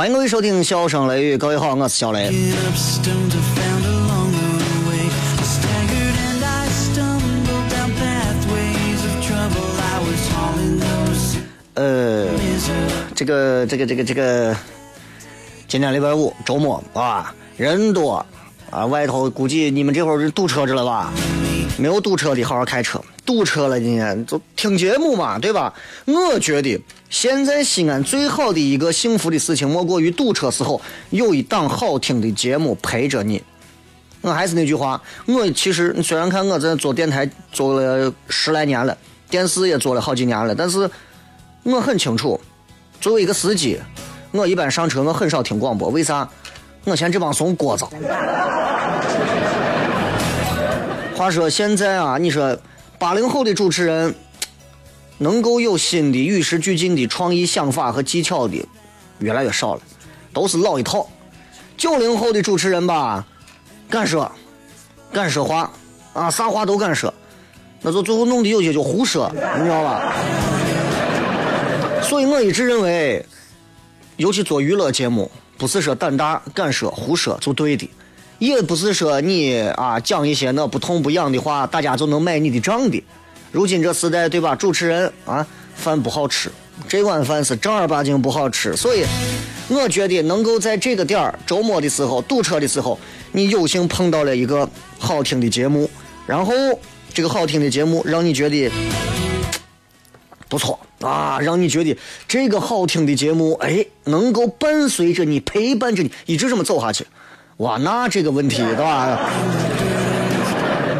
欢迎各位收听《笑声雷雨》，各位好，我是小雷。呃，这个这个这个这个，今天礼拜五周末啊，人多啊，外头估计你们这会儿堵车着了吧？没有堵车的好好开车，堵车了今天就听节目嘛，对吧？我觉得现在西安最好的一个幸福的事情，莫过于堵车时候有一档好听的节目陪着你。我还是那句话，我其实虽然看我在做电台做了十来年了，电视也做了好几年了，但是我很清楚，作为一个司机，我一般上车我很少听广播，为啥？我嫌这帮怂聒噪。话说现在啊，你说八零后的主持人能够有新的与时俱进的创意想法和技巧的越来越少了，都是老一套。九零后的主持人吧，敢说，敢说话啊，啥话都敢说，那就最后弄的有些就胡说，你知道吧？所以我一直认为，尤其做娱乐节目，不是说胆大敢说胡说就对的。也不是说你啊讲一些那不痛不痒的话，大家就能买你的账的。如今这时代，对吧？主持人啊，饭不好吃，这碗饭是正儿八经不好吃。所以，我觉得能够在这个点儿周末的时候堵车的时候，你有幸碰到了一个好听的节目，然后这个好听的节目让你觉得不错啊，让你觉得这个好听的节目哎，能够伴随着你，陪伴着你，一直这么走下去。哇，那这个问题对吧？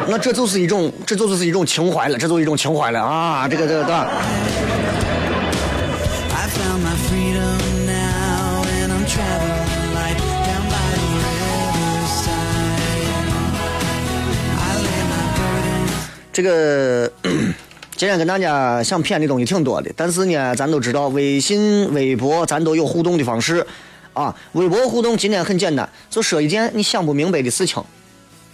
那这就是一种，这就是一种情怀了，这就是一种情怀了啊！这个这个对吧？这个今天跟大家想骗的东西挺多的，但是呢，咱都知道微信、微博，咱都有互动的方式。啊，微博互动今天很简单，就说一件你想不明白的事情。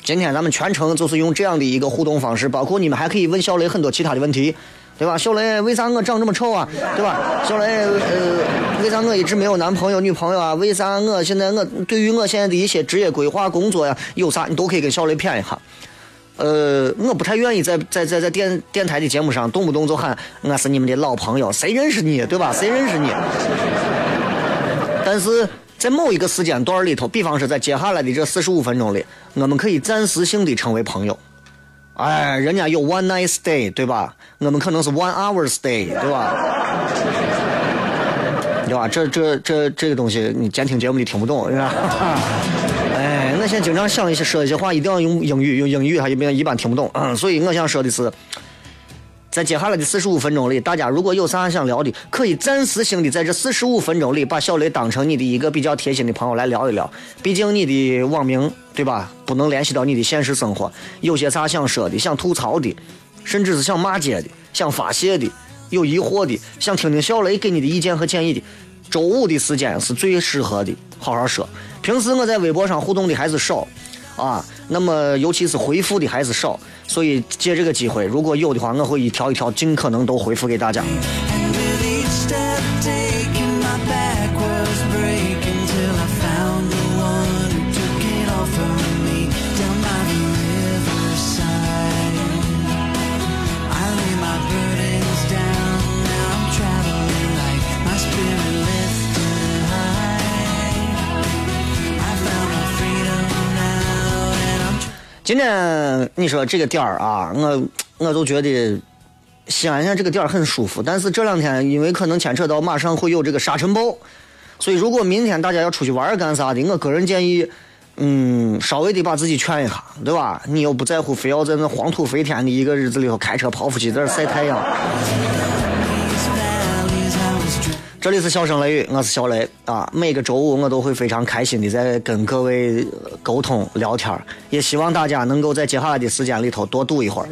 今天咱们全程就是用这样的一个互动方式，包括你们还可以问小雷很多其他的问题，对吧？小雷，为啥我长这么丑啊？对吧？小雷，呃，为啥我一直没有男朋友女朋友啊？为啥我现在我对于我现在的一些职业规划、工作呀，有啥你都可以跟小雷谝一下。呃，我不太愿意在在在在电电台的节目上动不动就喊我是你们的老朋友，谁认识你，对吧？谁认识你？但是在某一个时间段里头，比方说在接下来的这四十五分钟里，我们可以暂时性的成为朋友。哎，人家有 one night stay，对吧？我们可能是 one hour stay，对吧？对吧？这这这这个东西，你监听节目你听不懂，是吧？哎，我现在经常想一些说一些话，一定要用英语，用英语还一般一般听不懂。嗯，所以我想说的是。在接下来的四十五分钟里，大家如果有啥想聊的，可以暂时性的在这四十五分钟里，把小雷当成你的一个比较贴心的朋友来聊一聊。毕竟你的网名对吧，不能联系到你的现实生活。有些啥想说的、想吐槽的，甚至是想骂街的、想发泄的、有疑惑的、想听听小雷给你的意见和建议的，周五的时间是最适合的，好好说。平时我在微博上互动的还是少。啊，那么尤其是回复的还是少，所以借这个机会，如果有的话，我会一条一条尽可能都回复给大家。今天你说这个点儿啊，我我都觉得西安现在这个点儿很舒服，但是这两天因为可能牵扯到马上会有这个沙尘暴，所以如果明天大家要出去玩儿干啥的，我个人建议，嗯，稍微得把自己劝一下，对吧？你又不在乎非要在那黄土飞天的一个日子里头开车跑出去在那晒太阳。这里是笑声雷雨，我是小雷啊。每个周五我都会非常开心的在跟各位沟通聊天也希望大家能够在接下来的时间里头多赌一会儿。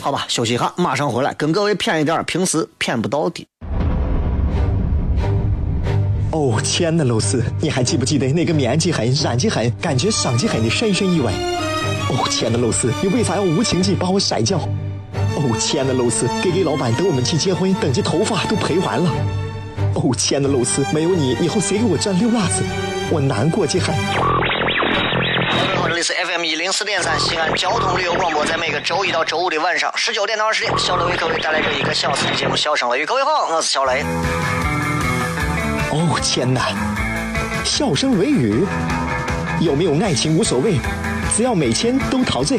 好吧，休息一下，马上回来跟各位谝一点平时谝不到的。哦，亲爱的露丝，你还记不记得那个面积狠、染技狠、感觉伤及狠的深深意外？哦，亲爱的露丝，你为啥要无情地把我甩掉？哦，亲爱的露丝给给老板等我们去结婚，等这头发都赔完了。哦，亲爱的露丝，没有你，以后谁给我赚溜辣子？我难过极了。各位好，这里是 FM 一零四点三西安交通旅游广播，在每个周一到周五的晚上十九点到二十点，小雷为各位带来这一个小时的节目《笑声雷雨》。各位好，我是小雷。哦，天哪！笑声雷雨，有没有爱情无所谓，只要每天都陶醉。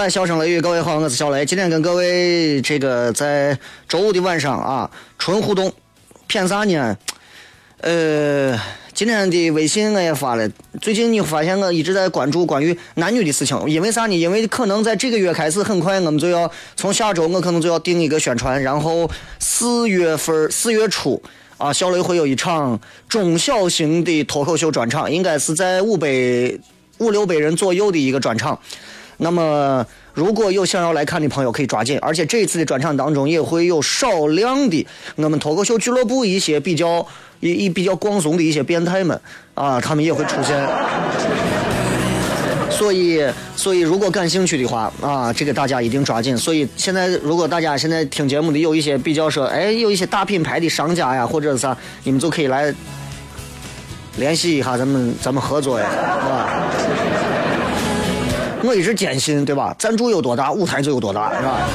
来，笑声雷雨，各位好，我是小雷。今天跟各位这个在周五的晚上啊，纯互动，骗啥呢？呃，今天的微信我也发了。最近你发现我一直在关注关于男女的事情，因为啥呢？因为可能在这个月开始，很快我们就要从下周我可能就要定一个宣传，然后四月份四月初啊，小雷会有一场中小型的脱口秀专场，应该是在五百五六百人左右的一个专场。那么，如果有想要来看的朋友，可以抓紧。而且这一次的专场当中，也会有少量的我们脱口秀俱乐部一些比较一一比较光怂的一些变态们啊，他们也会出现。所以，所以如果感兴趣的话啊，这个大家一定抓紧。所以现在，如果大家现在听节目的有一些比较说，哎，有一些大品牌的商家呀，或者啥，你们就可以来联系一下咱们咱们合作呀，是吧？我一直坚信，对吧？赞助有多大，舞台就有多大，是吧？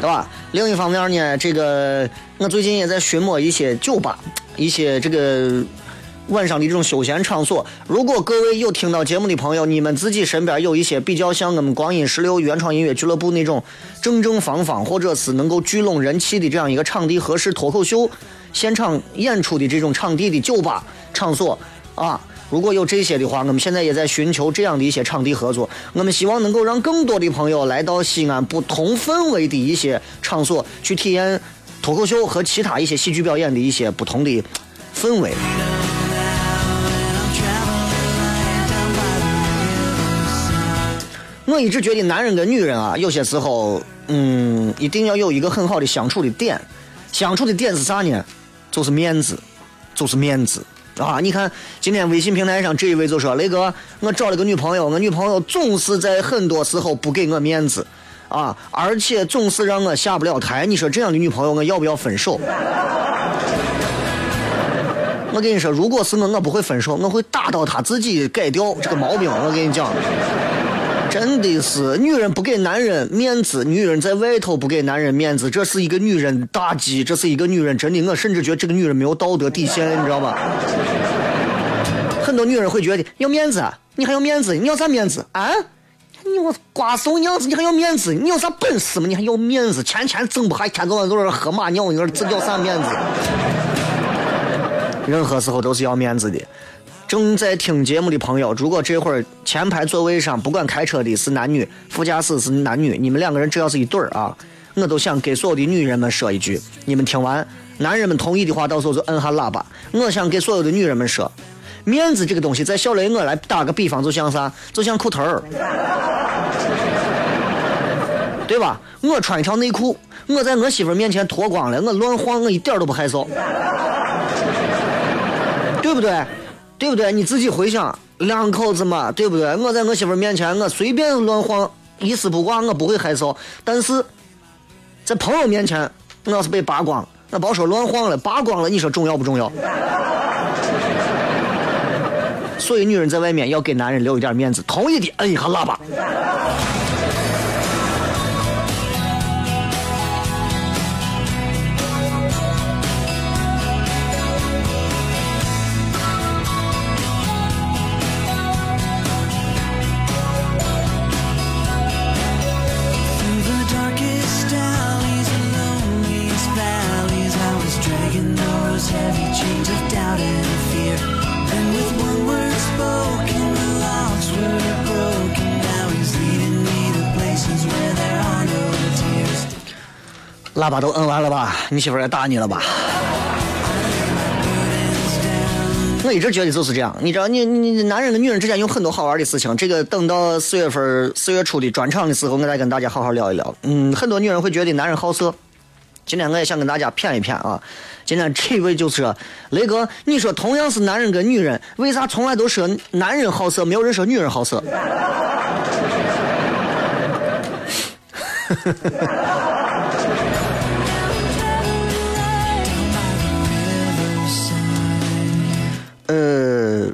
对吧？另一方面呢，这个我最近也在寻摸一些酒吧，一些这个晚上的这种休闲场所。如果各位有听到节目的朋友，你们自己身边有一些比较像我们光阴十六原创音乐俱乐部那种正正方方，或者是能够聚拢人气的这样一个场地，合适脱口秀现场演出的这种场地的酒吧场所啊。如果有这些的话，我们现在也在寻求这样的一些场地合作。我们希望能够让更多的朋友来到西安不同氛围的一些场所，去体验脱口秀和其他一些戏剧表演的一些不同的氛围。我一直觉得男人跟女人啊，有些时候，嗯，一定要有一个很好的相处的点。相处的点是啥呢？就是面子，就是面子啊！你看今天微信平台上这一位就说：“雷哥，我找了个女朋友，我女朋友总是在很多时候不给我面子啊，而且总是让我下不了台。你说这样的女朋友，我要不要分手？” 我跟你说，如果是我，我不会分手，我会打到她自己改掉这个毛病。我跟你讲。真的是，女人不给男人面子，女人在外头不给男人面子，这是一个女人大忌，这是一个女人真的，我甚至觉得这个女人没有道德底线，你知道吗？很多女人会觉得要面子，你还要面子，你要啥面子啊？你我瓜怂样子，你还要面子？你有啥本事吗？你还要面子？钱钱挣不还天早晚都是喝马尿，你说这叫啥面子？任何时候都是要面子的。正在听节目的朋友，如果这会儿前排座位上不管开车的是男女，副驾驶是男女，你们两个人只要是一对儿啊，我都想给所有的女人们说一句：你们听完，男人们同意的话，到时候就摁下喇叭。我想给所有的女人们说，面子这个东西，在小雷我来打个比方，就像啥？就像裤头儿，对吧？我穿一条内裤，我在我媳妇面前脱光了，我乱晃，我一点都不害臊，对不对？对不对？你自己回想，两口子嘛，对不对？我在我媳妇面前，我随便乱晃，一丝不挂，我不会害臊。但是在朋友面前，我要是被扒光，那别说乱晃了，扒光了，你说重要不重要？所以女人在外面要给男人留一点面子，同意的摁一下喇叭。喇叭都摁完了吧？你媳妇也打你了吧？我一直觉得就是这样，你知道，你你男人跟女人之间有很多好玩的事情。这个等到四月份四月初的专场的时候，我再跟大家好好聊一聊。嗯，很多女人会觉得男人好色，今天我也想跟大家骗一骗啊。今天这位就是雷哥，你说同样是男人跟女人，为啥从来都说男人好色，没有人说女人好色？呃，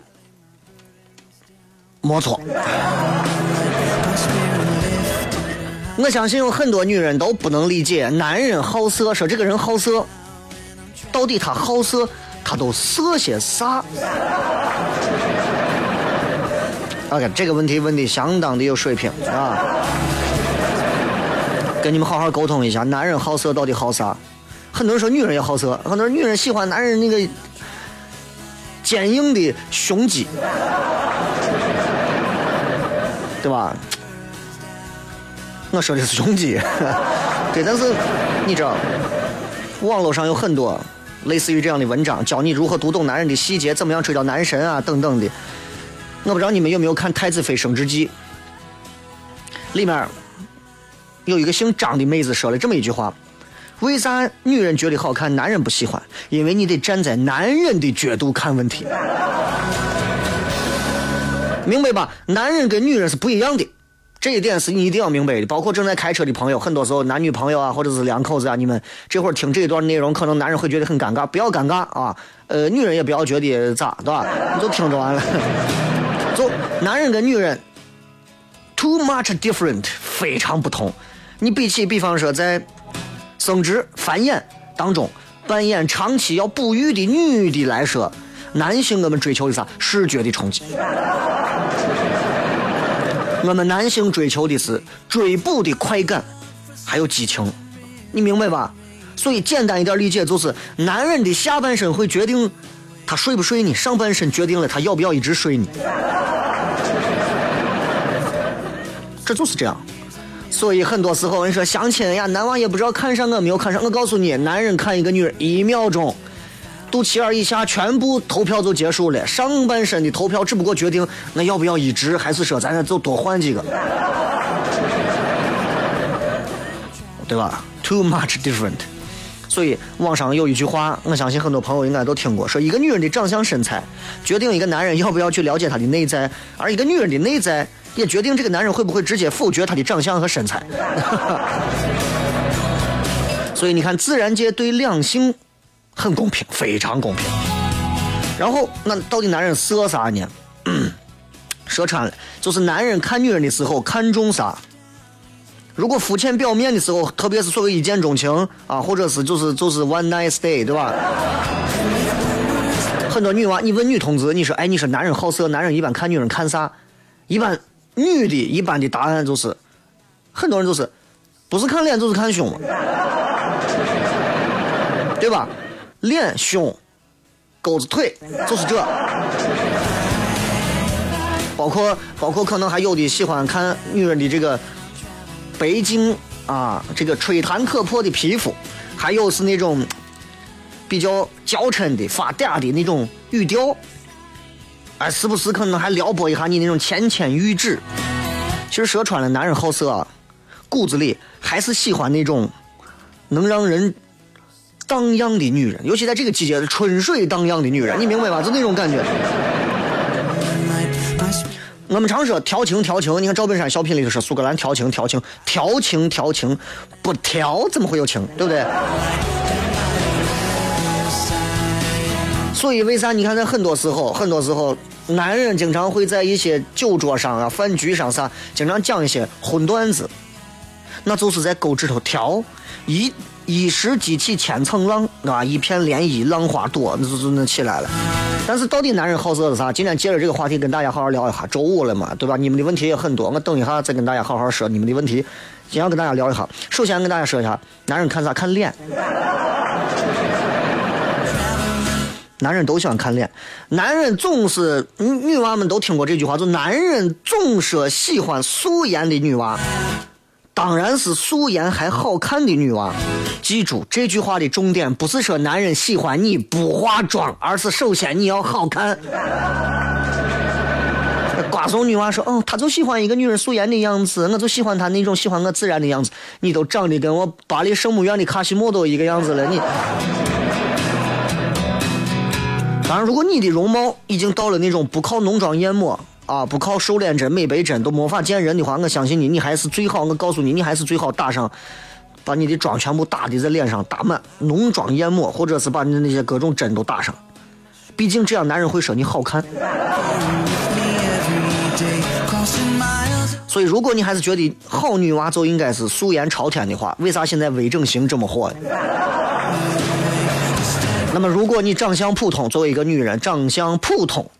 没错。我相信有很多女人都不能理解男人好色，说这个人好色，到底他好色，他都色些啥？OK，这个问题问的相当的有水平啊！跟你们好好沟通一下，男人好色到底好啥？很多人说女人也好色，很多人女人喜欢男人那个坚硬的胸肌，对吧？我说的是胸肌，对，但是你知道，网络上有很多类似于这样的文章，教你如何读懂男人的细节，怎么样追到男神啊，等等的。我不知道你们有没有看《太子妃升职记》，里面有一个姓张的妹子说了这么一句话：为啥女人觉得好看，男人不喜欢？因为你得站在男人的角度看问题，明白吧？男人跟女人是不一样的。这一点是你一定要明白的，包括正在开车的朋友，很多时候男女朋友啊，或者是两口子啊，你们这会儿听这一段内容，可能男人会觉得很尴尬，不要尴尬啊，呃，女人也不要觉得咋，对吧？你就听着完了。就男人跟女人，too much different，非常不同。你比起，比方说在生殖繁衍当中扮演长期要哺育的女的来说，男性我们追求的啥？视觉的冲击。我们男性追求的是追捕的快感，还有激情，你明白吧？所以简单一点理解就是，男人的下半身会决定他睡不睡你，上半身决定了他要不要一直睡你，这就是这样。所以很多时候，你说相亲呀，男娃也不知道看上我没有看上。我告诉你，男人看一个女人一秒钟，肚脐眼以下全部投票就结束了，上半身的投票只不过决定那要不要一直，还是说咱俩就多换几个，对吧？Too much different。所以网上有一句话，我相信很多朋友应该都听过，说一个女人的长相身材决定一个男人要不要去了解她的内在，而一个女人的内在也决定这个男人会不会直接否决他的长相和身材。所以你看，自然界对两性很公平，非常公平。然后，那到底男人色啥呢？说穿了，就是男人看女人的时候看重啥？如果肤浅表面的时候，特别是所谓一见钟情啊，或者是就是就是 one night stay，对吧？很多女娃，你问女同志，你说，哎，你说男人好色，男人一般看女人看啥？一般女的一般的答案就是，很多人就是，不是看脸就是看胸，对吧？脸、胸、沟子、腿，就是这。包括包括可能还有的喜欢看女人的这个白净啊，这个吹弹可破的皮肤，还有是那种比较娇嗔的发嗲的那种语调，哎，时不时可能还撩拨一下你那种芊芊玉指。其实说穿了，男人好色，骨子里还是喜欢那种能让人荡漾的女人，尤其在这个季节，春水荡漾的女人，你明白吧？就那种感觉。我们常说调情调情，你看赵本山小品里头说苏格兰调情调情调情调情，不调怎么会有情，对不对？所以为啥你看在很多时候，很多时候男人经常会在一些酒桌上啊、饭局上啥，经常讲一些荤段子，那就是在沟指头挑一。一时激起千层浪，啊，一片涟漪，浪花朵，那就就那起来了。但是到底男人好色是啥？今天借着这个话题跟大家好好聊一下。周五了嘛，对吧？你们的问题也很多，我等一下再跟大家好好说你们的问题。今天跟大家聊一下。首先跟大家说一下，男人看啥？看脸。男人都喜欢看脸。男人总是女女娃们都听过这句话，就男人总说喜欢素颜的女娃。当然是素颜还好看的女娃。记住这句话的重点，不是说男人喜欢你不化妆，而是首先你要好看。瓜怂女娃说：“嗯，他就喜欢一个女人素颜的样子，我就喜欢她那种喜欢我自然的样子。你都长得跟我巴黎圣母院的卡西莫多一个样子了，你。”当然，如果你的容貌已经到了那种不靠浓妆艳抹。啊，不靠瘦脸针、美白针都没法见人的话，我相信你，你还是最好。我告诉你，你还是最好打上，把你的妆全部打的在脸上打满，浓妆艳抹，或者是把你的那些各种针都打上。毕竟这样男人会说你好看。所以，如果你还是觉得好女娃就应该是素颜朝天的话，为啥现在微整形这么火？那么，如果你长相普通，作为一个女人，长相普通。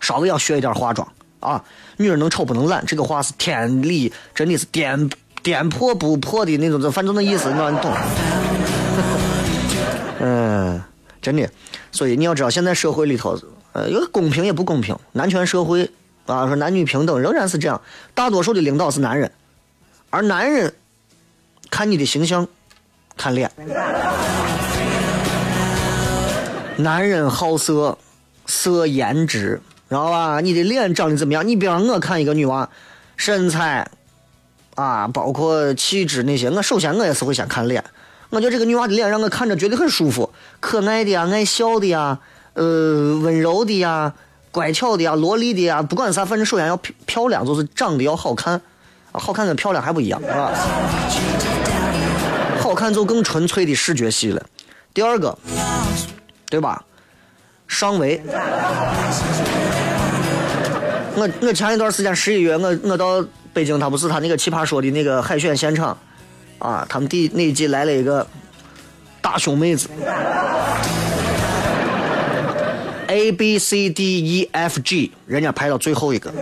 稍微要学一点化妆啊！女人能丑不能懒，这个话是天理，真的是颠颠破不破的那种，反正那意思，你懂。嗯，真的，所以你要知道，现在社会里头，呃，有公平也不公平，男权社会啊，说男女平等仍然是这样，大多数的领导是男人，而男人看你的形象，看脸，男人好色，色颜值。知道吧？你的脸长得怎么样？你比方我看一个女娃，身材啊，包括气质那些，我首先我也是会先看脸。我觉得这个女娃的脸让我看着觉得很舒服，可爱的呀，爱笑的呀，呃，温柔的呀，乖巧的呀，萝莉的呀，不管啥，反正首先要漂漂亮，就是长得要好看。好看跟漂亮还不一样，是吧？好看就更纯粹的视觉系了。第二个，对吧？上围。我我前一段时间十一月，我我到北京，他不是他那个奇葩说的那个海选现场，啊，他们第那一季来了一个大胸妹子，A B C D E F G，人家排到最后一个，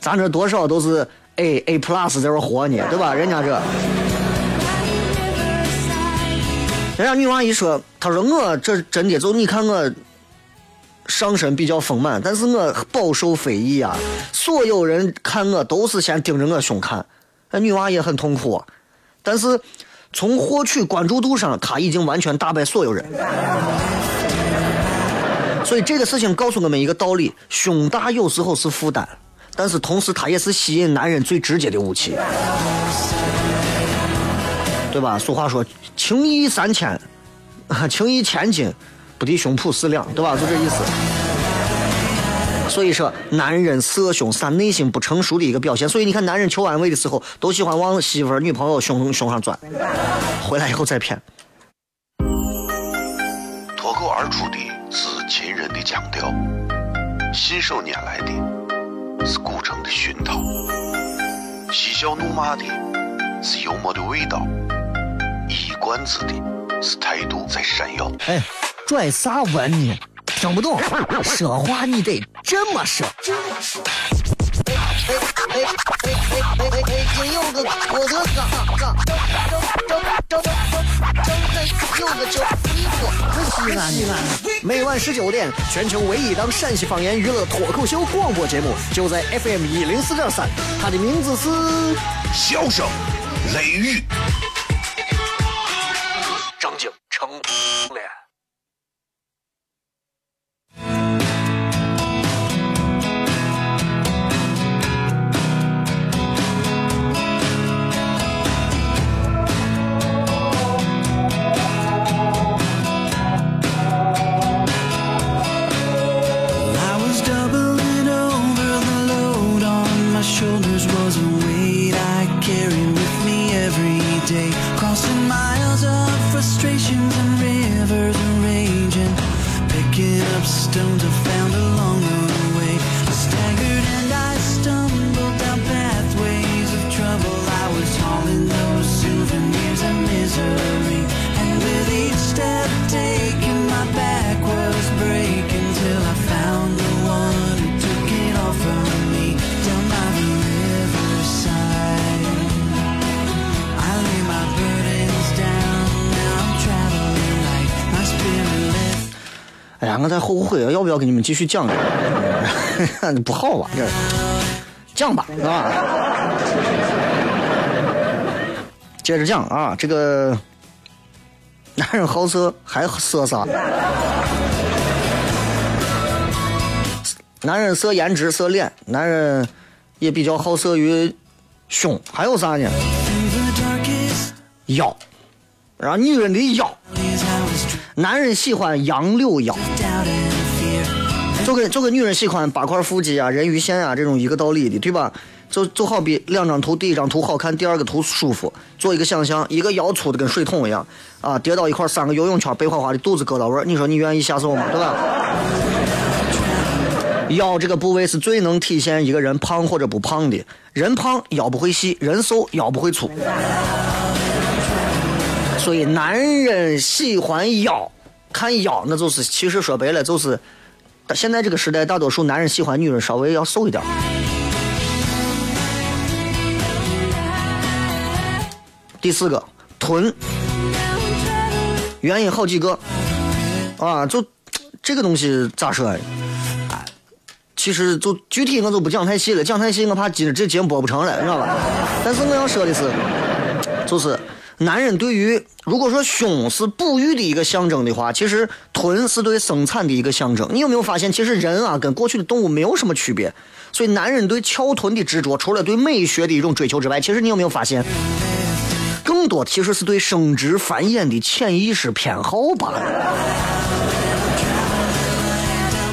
咱这多少都是 A A plus 在这活呢，对吧？人家这，人家女娃一说，她说我这真的就你看我。上身比较丰满，但是我饱受非议啊！所有人看我都是先盯着我胸看，那女娃也很痛苦。但是从获取关注度上，她已经完全打败所有人。所以这个事情告诉我们一个道理：胸大有时候是负担，但是同时它也是吸引男人最直接的武器，对吧？俗话说：“情义三千，情义千金。”不敌胸脯四两，对吧？就这意思。所以说，男人色凶是他内心不成熟的一个表现。所以你看，男人求安慰的时候，都喜欢往媳妇儿、女朋友胸胸上钻，回来以后再骗。脱口而出的是。秦人的腔调，信手拈来的是古城的熏陶，嬉笑怒骂的是幽默的味道，一冠子的是态度在闪耀。哎，拽啥文呢？听不懂，说话你得这么说。哎哎哎哎哎哎哎！金柚子，我的嘎嘎，张张张张张张柚子酒，你我西安西安。每晚十九点，全球唯一档陕西方言娱乐脱口秀广播节目，就在 FM 一零四点三，它的名字是《笑声雷雨》。哎呀，我在后悔要不要给你们继续讲，不好吧？这讲吧，是吧？接着讲啊，这个男人好色还色啥？男人色颜值色脸，男人也比较好色于胸，还有啥呢？腰，然后女人的腰，男人喜欢杨柳腰。就跟就跟女人喜欢八块腹肌啊、人鱼线啊这种一个道理的，对吧？就就好比两张图，第一张图好看，第二个图舒服。做一个想象，一个腰粗的跟水桶一样啊，叠到一块三个游泳圈，白花花的肚子疙瘩味儿，你说你愿意下手吗？对吧？腰这个部位是最能体现一个人胖或者不胖的。人胖腰不会细，人瘦腰不会粗。所以男人喜欢腰，看腰那就是其实说白了就是，现在这个时代大多数男人喜欢女人稍微要瘦一点。第四个臀，原因好几个啊，就这个东西咋说呀？其实就具体我就不讲太细了，讲太细我怕今这节目播不成了，你知道吧？但是我要说的是，就是男人对于如果说胸是哺育的一个象征的话，其实臀是对生产的一个象征。你有没有发现，其实人啊跟过去的动物没有什么区别？所以男人对翘臀的执着，除了对美学的一种追求之外，其实你有没有发现，更多其实是对生殖繁衍的潜意识偏好罢了。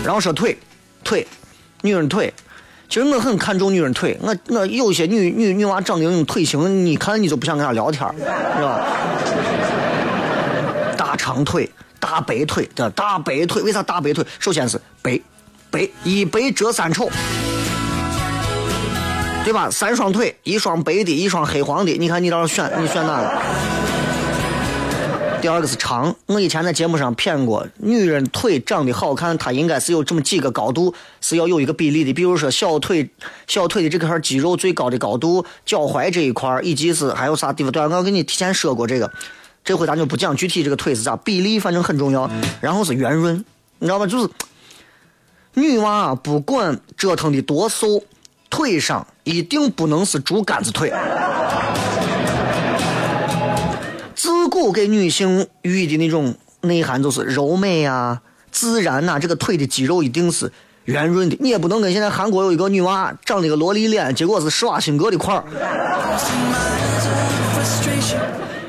然后说腿，腿，女人腿。其实我很看重女人腿，我我有些女女女娃长得那种腿型，你看你就不想跟她聊天儿，是吧？大长腿、大白腿，这大白腿为啥大白腿？首先是白，白一白遮三丑，对吧？三双腿，一双白的，一双黑黄的，你看你到时候选，你选哪个？第二个是长，我以前在节目上骗过，女人腿长得好看，她应该是有这么几个高度，是要有一个比例的。比如说小腿，小腿的这块肌肉最高的高度，脚踝这一块，以及是还有啥地方，对吧？我给你提前说过这个，这回咱就不讲具体这个腿是咋，比例反正很重要。然后是圆润，你知道吧？就是女娃啊不管折腾的多瘦，腿上一定不能是竹竿子腿。自古给女性寓的那种内涵就是柔美啊、自然呐、这个腿的肌肉一定是圆润的。你也不能跟现在韩国有一个女娃长了个萝莉脸，结果是施瓦辛格的块儿。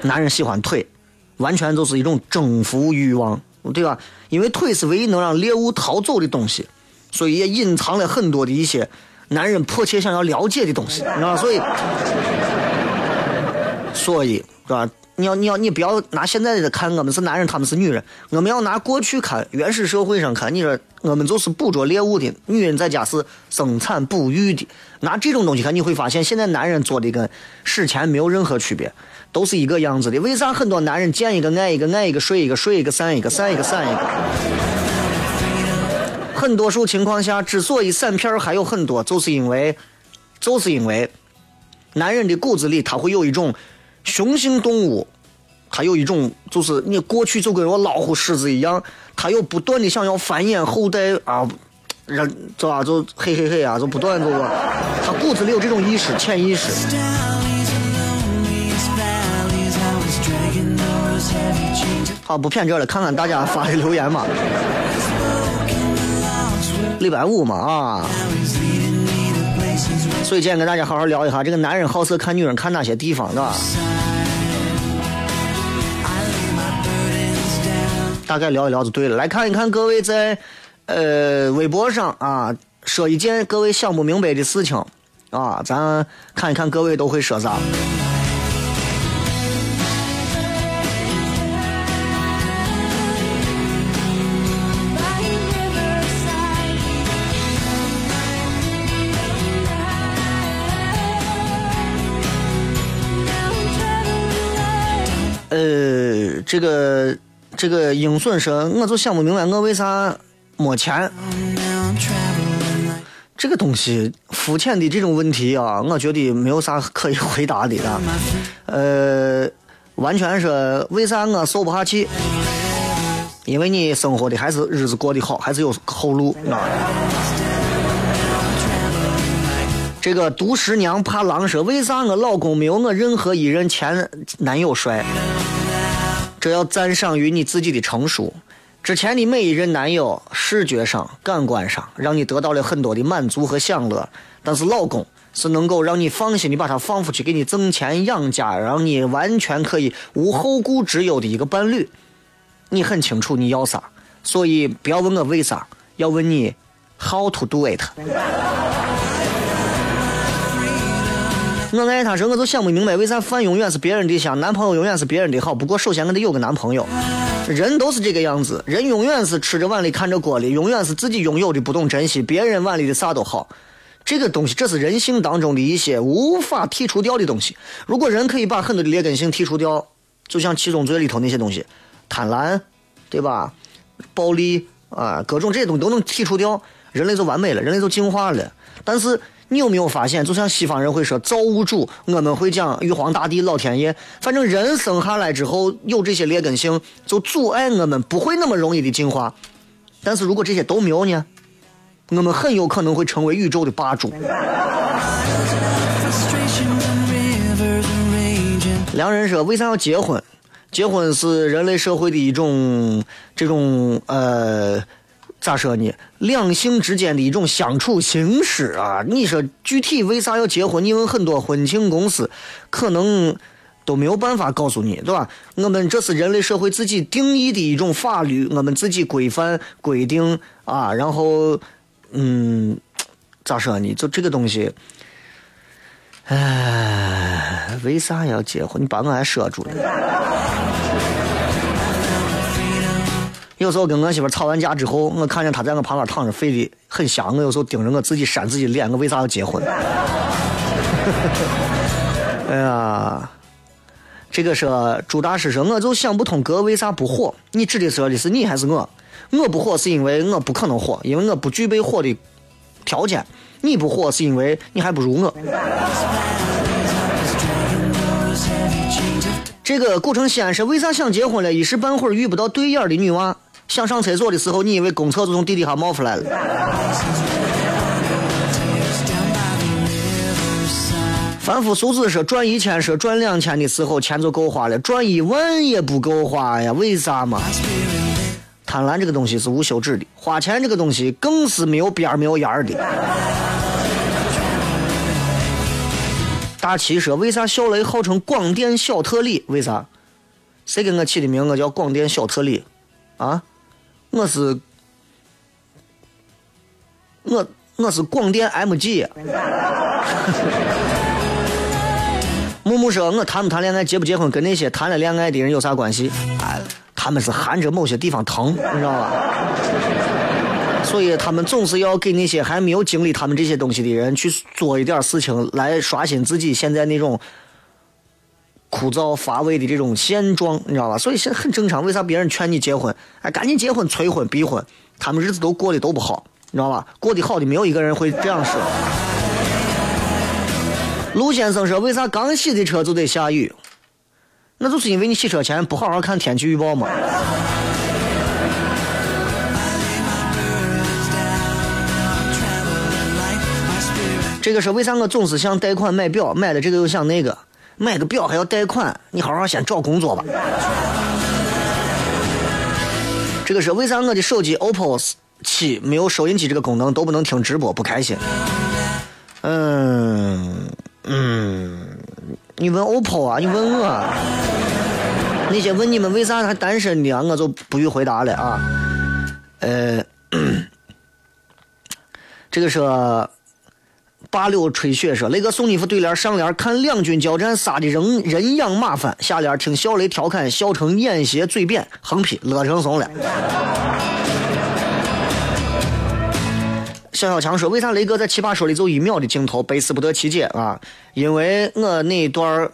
男人喜欢腿，完全就是一种征服欲望，对吧？因为腿是唯一能让猎物逃走的东西，所以也隐藏了很多的一些男人迫切想要了解的东西，你知道？所以，所以，是吧？你要你要你不要拿现在的看我们是男人，他们是女人，我们要拿过去看原始社会上看。你说我们就是捕捉猎物的，女人在家是生产哺育的。拿这种东西看，你会发现现在男人做的跟史前没有任何区别，都是一个样子的。为啥很多男人见一个爱一个，爱一个睡一个，睡一个散一个，散一个散一个？很多数情况下，之所以散片儿还有很多，就是因为，就是因为，男人的骨子里他会有一种。雄性动物，它有一种，就是你过去就跟我老虎、狮子一样，它又不断的想要繁衍后代啊，人这啊？就嘿嘿嘿啊，就不断这个，它骨子里有这种意识、潜意识。好，不骗这了，看看大家发的留言嘛。礼拜五嘛啊，所以今天跟大家好好聊一下，这个男人好色看女人看哪些地方，对吧？大概聊一聊就对了。来看一看各位在呃微博上啊说一件各位想不明白的事情啊，咱看一看各位都会说啥。呃，这个。这个鹰隼说：“我就想不明白，我为啥没钱？这个东西肤浅的这种问题啊，我觉得没有啥可以回答的啊。呃，完全是为啥我受不下去？因为你生活的还是日子过得好，还是有后路啊。这个杜十娘怕狼说：为啥我老公没有我任何一任前男友帅？”这要赞赏于你自己的成熟。之前的每一任男友，视觉上、感官上，让你得到了很多的满足和享乐。但是老公是能够让你放心的把他放出去，给你挣钱养家，让你完全可以无后顾之忧的一个伴侣。你很清楚你要啥，所以不要问我为啥，要问你 how to do it。我爱他时，我就想不明白为啥饭永远是别人的香，男朋友永远是别人的好。不过首先我得有个男朋友，人都是这个样子，人永远是吃着碗里看着锅里，永远是自己拥有的不懂珍惜，别人碗里的啥都好。这个东西，这是人性当中的一些无法剔除掉的东西。如果人可以把很多的劣根性剔除掉，就像七宗罪里头那些东西，贪婪，对吧？暴力啊，各种这些东西都能剔除掉，人类就完美了，人类就进化了。但是。你有没有发现，就像西方人会说造物主，我们会讲玉皇大帝、老天爷。反正人生下来之后有这些劣根性，就阻碍我们不会那么容易的进化。但是如果这些都没有呢，我们很有可能会成为宇宙的霸主。良人说：“为啥要结婚？结婚是人类社会的一种这种呃。”咋说呢？两性之间的一种相处形式啊！你说具体为啥要结婚？你问很多婚庆公司，可能都没有办法告诉你，对吧？我们这是人类社会自己定义的一种法律，我们自己规范规定啊。然后，嗯，咋说呢？就这个东西，哎，为啥要结婚？你把我还说住了。有时候跟我媳妇吵完架之后，我看见她在我旁边躺着，睡得很香。我有时候盯着我自己扇自己脸，我为啥要结婚？哎呀，这个说朱大师说，我就想不通哥为啥不火？你指的说的是你还是我？我不火是因为我不可能火，因为我不具备火的条件。你不火是因为你还不如我。这个古城西安是为啥想结婚了？一时半会儿遇不到对眼的女娃。想上厕所的时候，你以为公厕就从地底下冒出来了？凡夫俗子说赚一千说赚两千的时候，钱就够花了；赚一万也不够花呀，为啥嘛？贪婪这个东西是无休止的，花钱这个东西更是没有边儿没有沿儿的。大七说为啥小雷号称广电小特例？为啥？谁给我起的名？我叫广电小特例啊？我是我我是广电 MG。木木说：“我谈不谈恋爱，结不结婚，跟那些谈了恋爱的人有啥关系？他们是含着某些地方疼，你知道吧？所以他们总是要给那些还没有经历他们这些东西的人去做一点事情，来刷新自己现在那种枯燥乏味的这种现状，你知道吧？所以现在很正常。为啥别人劝你结婚？哎，赶紧结婚，催婚，逼婚，他们日子都过得都不好，你知道吧？过得好的没有一个人会这样说。”陆先生说：“为啥刚洗的车就得下雨？那就是因为你洗车前不好好看天气预报嘛。”这个是为啥我总是想贷款买表，买了这个又想那个，买个表还要贷款？你好好先找工作吧。这个是为啥我的手机 OPPO 七没有收音机这个功能都不能听直播，不开心？嗯嗯，你问 OPPO 啊，你问我，那些问你们为啥还单身的啊，我就不予回答了啊。呃，这个是八六吹雪说，雷哥送你副对联：上联看两军交战，杀的人人仰马翻；下联听小雷调侃，笑成眼斜嘴扁，横批乐成怂了。小小强说：“为啥雷哥在奇葩说里就一秒的镜头，百思不得其解啊？因为我那段，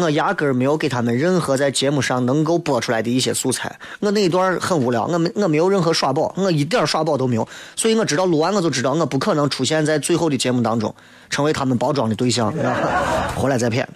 我压根儿没有给他们任何在节目上能够播出来的一些素材。我那一段很无聊，我没我没有任何耍宝，我一点儿耍宝都没有。所以我知道录完我就知道，我不可能出现在最后的节目当中，成为他们包装的对象。回来再骗。”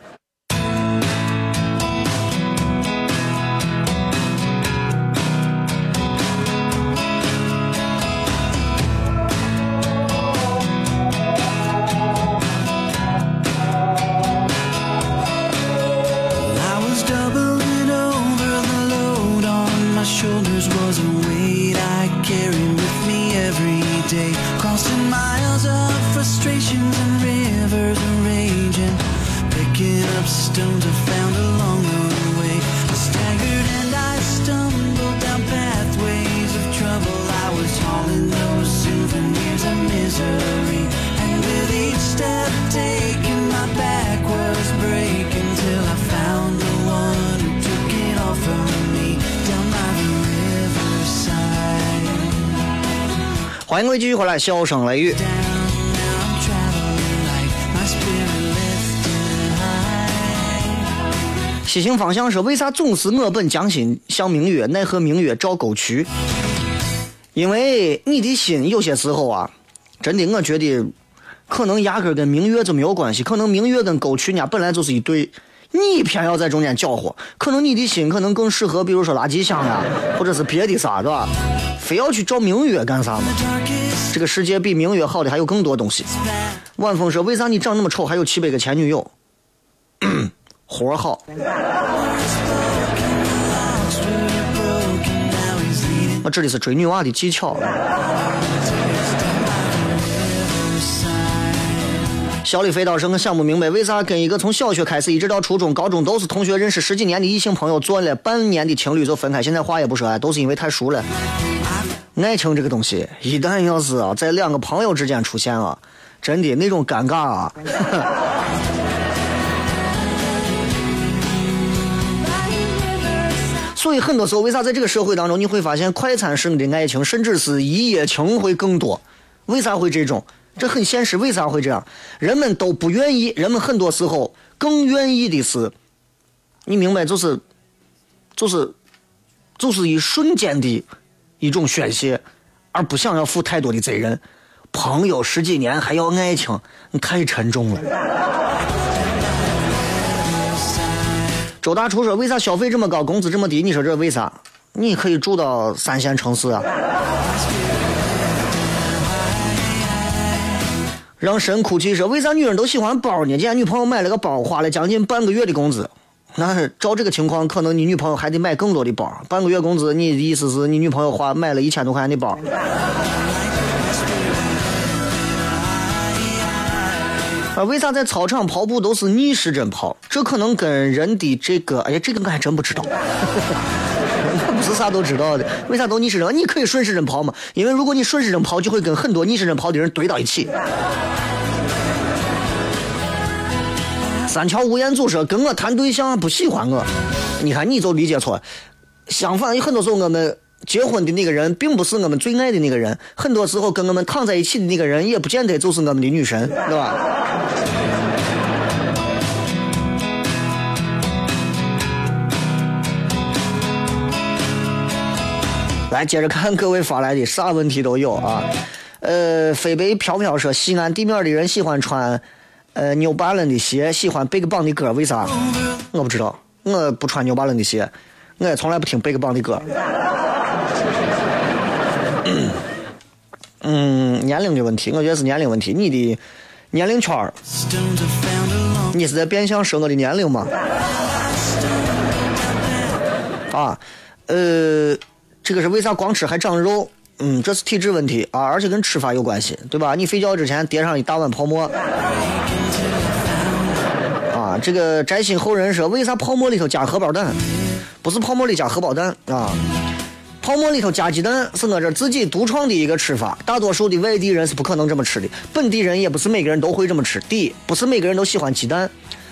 回来，笑声雷雨。西行方向说：“为啥总是我本将心向明月，奈何明月照沟渠？”因为你的心有些时候啊，真的，我觉得可能压根跟明月就没有关系，可能明月跟沟渠人家本来就是一对，你偏要在中间搅和，可能你的心可能更适合，比如说垃圾箱呀，或者是别的啥，对吧？非要去找明月干啥嘛？这个世界比明月好的还有更多东西。晚风说：“为啥你长那么丑，还有七百个前女友？” 活好。我这里是追女娃的技巧。小李飞刀说：“我想不明白，为啥跟一个从小学开始一直到初中、高中都是同学、认识十几年的异性朋友做了半年的情侣就分开，现在话也不说，都是因为太熟了。爱情这个东西，一旦要是啊在两个朋友之间出现啊，真的那种尴尬啊。所以很多时候，为啥在这个社会当中，你会发现快餐式的爱情，甚至是一夜情会更多？为啥会这种？这很现实，为啥会这样？人们都不愿意，人们很多时候更愿意的是，你明白，就是，就是，就是一瞬间的一种宣泄，而不想要负太多的责任。朋友十几年还要爱情，你太沉重了。周大厨说：“为啥消费这么高，工资这么低？你说这为啥？你可以住到三线城市啊。”让神哭泣说：“为啥女人都喜欢包呢？今天女朋友买了个包，花了将近半个月的工资。那照这个情况，可能你女朋友还得买更多的包。半个月工资，你的意思是你女朋友花买了一千多块钱的包？啊，为啥在操场跑步都是逆时针跑？这可能跟人的这个……哎呀，这个我还真不知道。我 不是啥都知道的，为啥都逆时针？你可以顺时针跑嘛，因为如果你顺时针跑，就会跟很多逆时针跑的人堆到一起。三桥吴彦祖说跟我谈对象不喜欢我，你看你就理解错了。相反，有很多时候我们结婚的那个人并不是我们最爱的那个人，很多时候跟我们躺在一起的那个人也不见得就是我们的女神，对吧？来，接着看各位发来的啥问题都有啊。呃，飞北飘飘说，西安地面的人喜欢穿呃 New Balance 的鞋，喜欢 Big Bang 的歌，为啥？我不知道，我不穿 New Balance 的鞋，我也从来不听 Big Bang 的歌。嗯，年龄的问题，我觉得是年龄问题。你的年龄圈儿，你是在变相说我的年龄吗？啊，呃，这个是为啥光吃还长肉？嗯，这是体质问题啊，而且跟吃法有关系，对吧？你睡觉之前叠上一大碗泡沫。啊，这个摘星后人说，为啥泡沫里头加荷包蛋？不是泡沫里加荷包蛋啊，泡沫里头加鸡蛋是我这自己独创的一个吃法，大多数的外地人是不可能这么吃的，本地人也不是每个人都会这么吃。第一，不是每个人都喜欢鸡蛋，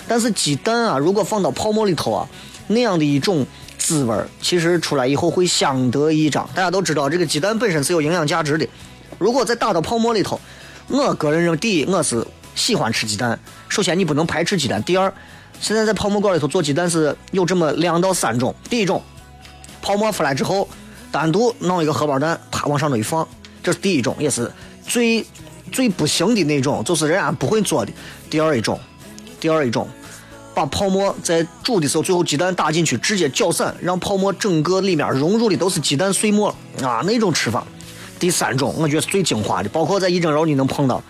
但是鸡蛋啊，如果放到泡沫里头啊，那样的一种滋味儿，其实出来以后会相得益彰。大家都知道，这个鸡蛋本身是有营养价值的，如果再打到泡沫里头，我个人认为，第一，我是喜欢吃鸡蛋。首先，你不能排斥鸡蛋；第二，现在在泡沫罐里头做鸡蛋是有这么两到三种。第一种，泡沫出来之后，单独弄一个荷包蛋，啪往上头一放，这是第一种，也是最最不行的那种，就是人家不会做的。第二一种，第二一种，把泡沫在煮的时候，最后鸡蛋打进去，直接搅散，让泡沫整个里面融入的都是鸡蛋碎末啊，那种吃法。第三种，我觉得是最精华的，包括在一蒸肉你能碰到，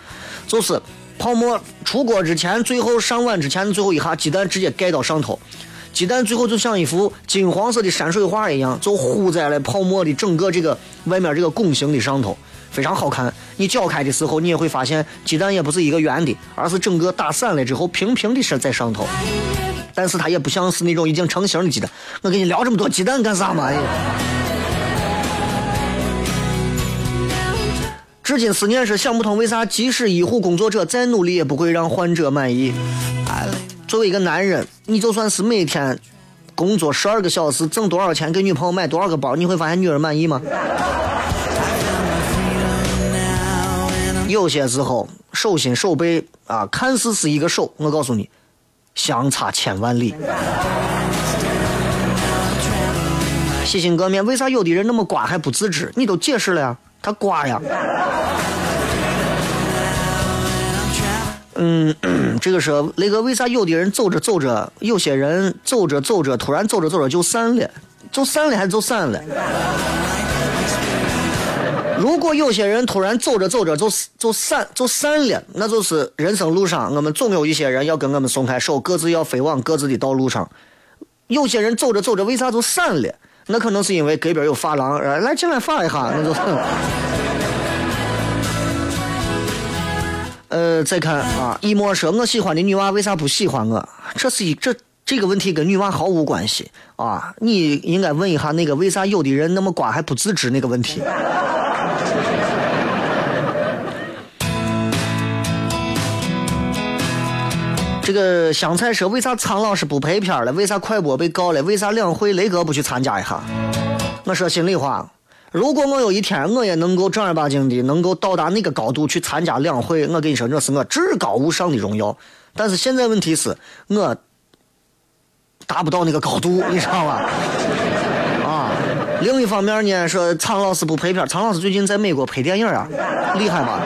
就是泡沫出锅之前，最后上碗之前最后一下，鸡蛋直接盖到上头，鸡蛋最后就像一幅金黄色的山水画一样，就糊在了泡沫的整个这个外面这个拱形的上头，非常好看。你搅开的时候，你也会发现鸡蛋也不是一个圆的，而是整个打散了之后平平的是在上头。但是它也不像是那种已经成型的鸡蛋。我跟你聊这么多鸡蛋干啥嘛？哎至今思念是想不通，为啥即使医护工作者再努力，也不会让患者满意。作为一个男人，你就算是每天工作十二个小时，挣多少钱，给女朋友买多少个包，你会发现女人满意吗？有些时候手心手背啊，看似是一个手，我告诉你，相差千万里。洗心革面，为啥有的人那么瓜还不自知？你都解释了呀，他瓜呀。嗯，这个是那个为啥有的人走着走着，有些人走着走着，突然走着走着就散了，就散了还是就散了？如果有些人突然走着走着就就散就散了，那就是人生路上我们总有一些人要跟我们松开手，各自要飞往各自的道路上。有些人走着走着为啥就散了？那可能是因为隔壁有发廊，来进来发一下，那就是。呃，再看啊，一莫说我喜欢的女娃为啥不喜欢我？这是一这这个问题跟女娃毫无关系啊！你应该问一下那个为啥有的人那么瓜还不自知那个问题。这个香菜说为啥苍老师不拍片了？为啥快播被告了？为啥两会雷哥不去参加一下？我说心里话，如果我有一天我也能够正儿八经的能够到达那个高度去参加两会，我跟你说，那是我至高无上的荣耀。但是现在问题是我达不到那个高度，你知道吧？啊，另一方面呢，说苍老师不拍片，苍老师最近在美国拍电影啊，厉害吧？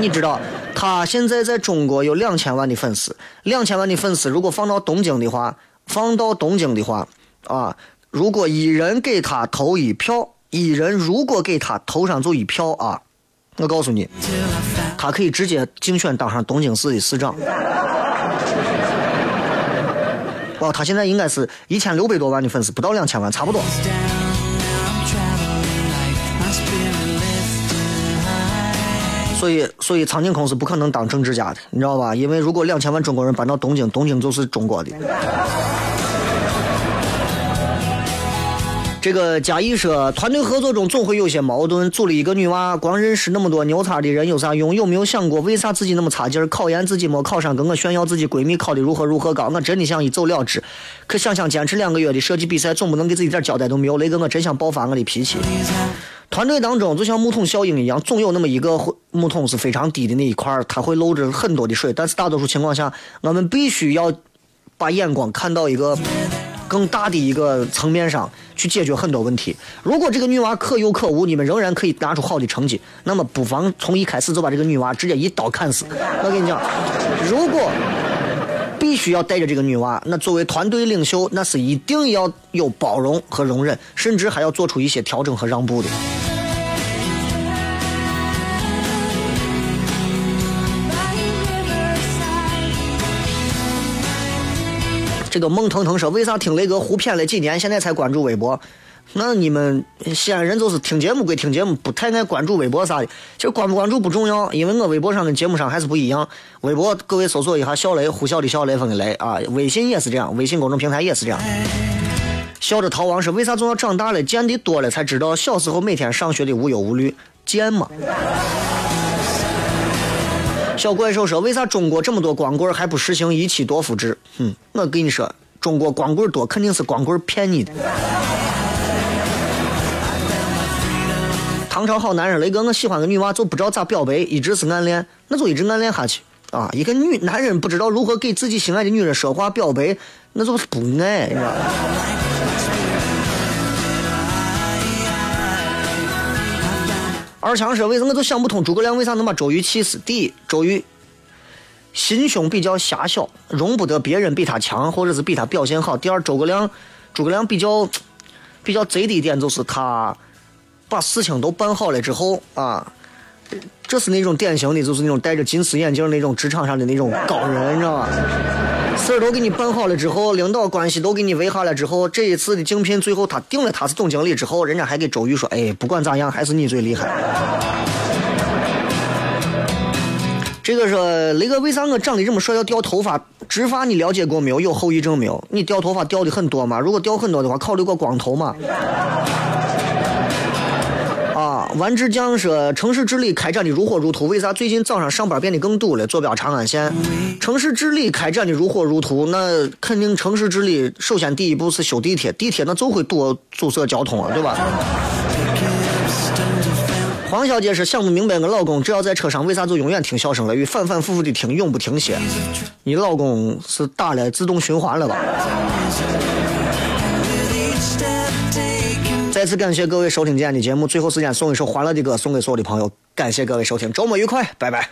你知道他现在在中国有两千万的粉丝，两千万的粉丝如果放到东京的话，放到东京的话啊。如果一人给他投一票，一人如果给他投上就一票啊，我告诉你，他可以直接竞选当上东京市的市长。哇，他现在应该是一千六百多万的粉丝，不到两千万，差不多。所以，所以苍井空是不可能当政治家的，你知道吧？因为如果两千万中国人搬到东京，东京就是中国的。这个嘉义说，团队合作中总会有些矛盾。组了一个女娃，光认识那么多牛叉的人有啥用？有没有想过为啥自己那么差劲儿？考研自己没考上，跟我炫耀自己闺蜜考的如何如何高？我真的想一走了之。可想想坚持两个月的设计比赛，总不能给自己点交代都没有。雷哥，我真想爆发我的脾气。团队当中就像木桶效应一样，总有那么一个木桶是非常低的那一块，它会漏着很多的水。但是大多数情况下，我们必须要把眼光看到一个更大的一个层面上去解决很多问题。如果这个女娃可有可无，你们仍然可以拿出好的成绩，那么不妨从一开始就把这个女娃直接一刀砍死。我跟你讲，如果必须要带着这个女娃，那作为团队领袖，那是一定要有包容和容忍，甚至还要做出一些调整和让步的。这个孟腾腾说：“为啥听雷哥胡谝了几年，现在才关注微博？那你们西安人就是听节目归听节目，不太爱关注微博啥的。其实关不关注不重要，因为我微博上跟节目上还是不一样。微博各位搜索一下‘小雷’，呼啸的笑，雷锋的雷啊。微信也是这样，微信公众平台也是这样。笑着逃亡是为啥总要长大了见的多了才知道小时候每天上学的无忧无虑？见嘛。小怪兽说：“为啥中国这么多光棍还不实行一妻多夫制？”哼，我跟你说，中国光棍多，肯定是光棍骗你的。唐朝好男人，雷哥，我喜欢个女娃，就不知道咋表白，一直是暗恋，那就一直暗恋下去啊！一个女男人不知道如何给自己心爱的女人说话表白，那就是不爱，你知道二强说：“为什么都想不通诸葛亮为啥能把周瑜气死？第一，周瑜心胸比较狭小，容不得别人比他强，或者是比他表现好。第二，诸葛亮，诸葛亮比较比较贼的一点就是他把事情都办好了之后啊，这是那种典型的，就是那种戴着金丝眼镜那种职场上的那种高人，你知道吧？事儿都给你办好了之后，领导关系都给你维好了之后，这一次的竞聘最后他定了他是总经理之后，人家还给周瑜说：“哎，不管咋样，还是你最厉害。”这个说雷哥，为啥我长得这么帅要掉头发？植发你了解过没有？有后遗症没有？你掉头发掉的很多吗？如果掉很多的话，考虑过光头吗？啊，丸之酱说城市治理开展的如火如荼，为啥最近早上上班变得更堵了？坐标长安县，城市治理开展的如火如荼，那肯定城市治理首先第一步是修地铁，地铁那就会堵阻塞交通了，对吧？黄小姐是想不明白，我老公只要在车上，为啥就永远听笑声雷雨，反反复复的听，永不停歇？你老公是打了自动循环了吧？再次感谢各位收听今天的节目，最后时间送一首欢乐的歌送给所有的朋友，感谢各位收听，周末愉快，拜拜。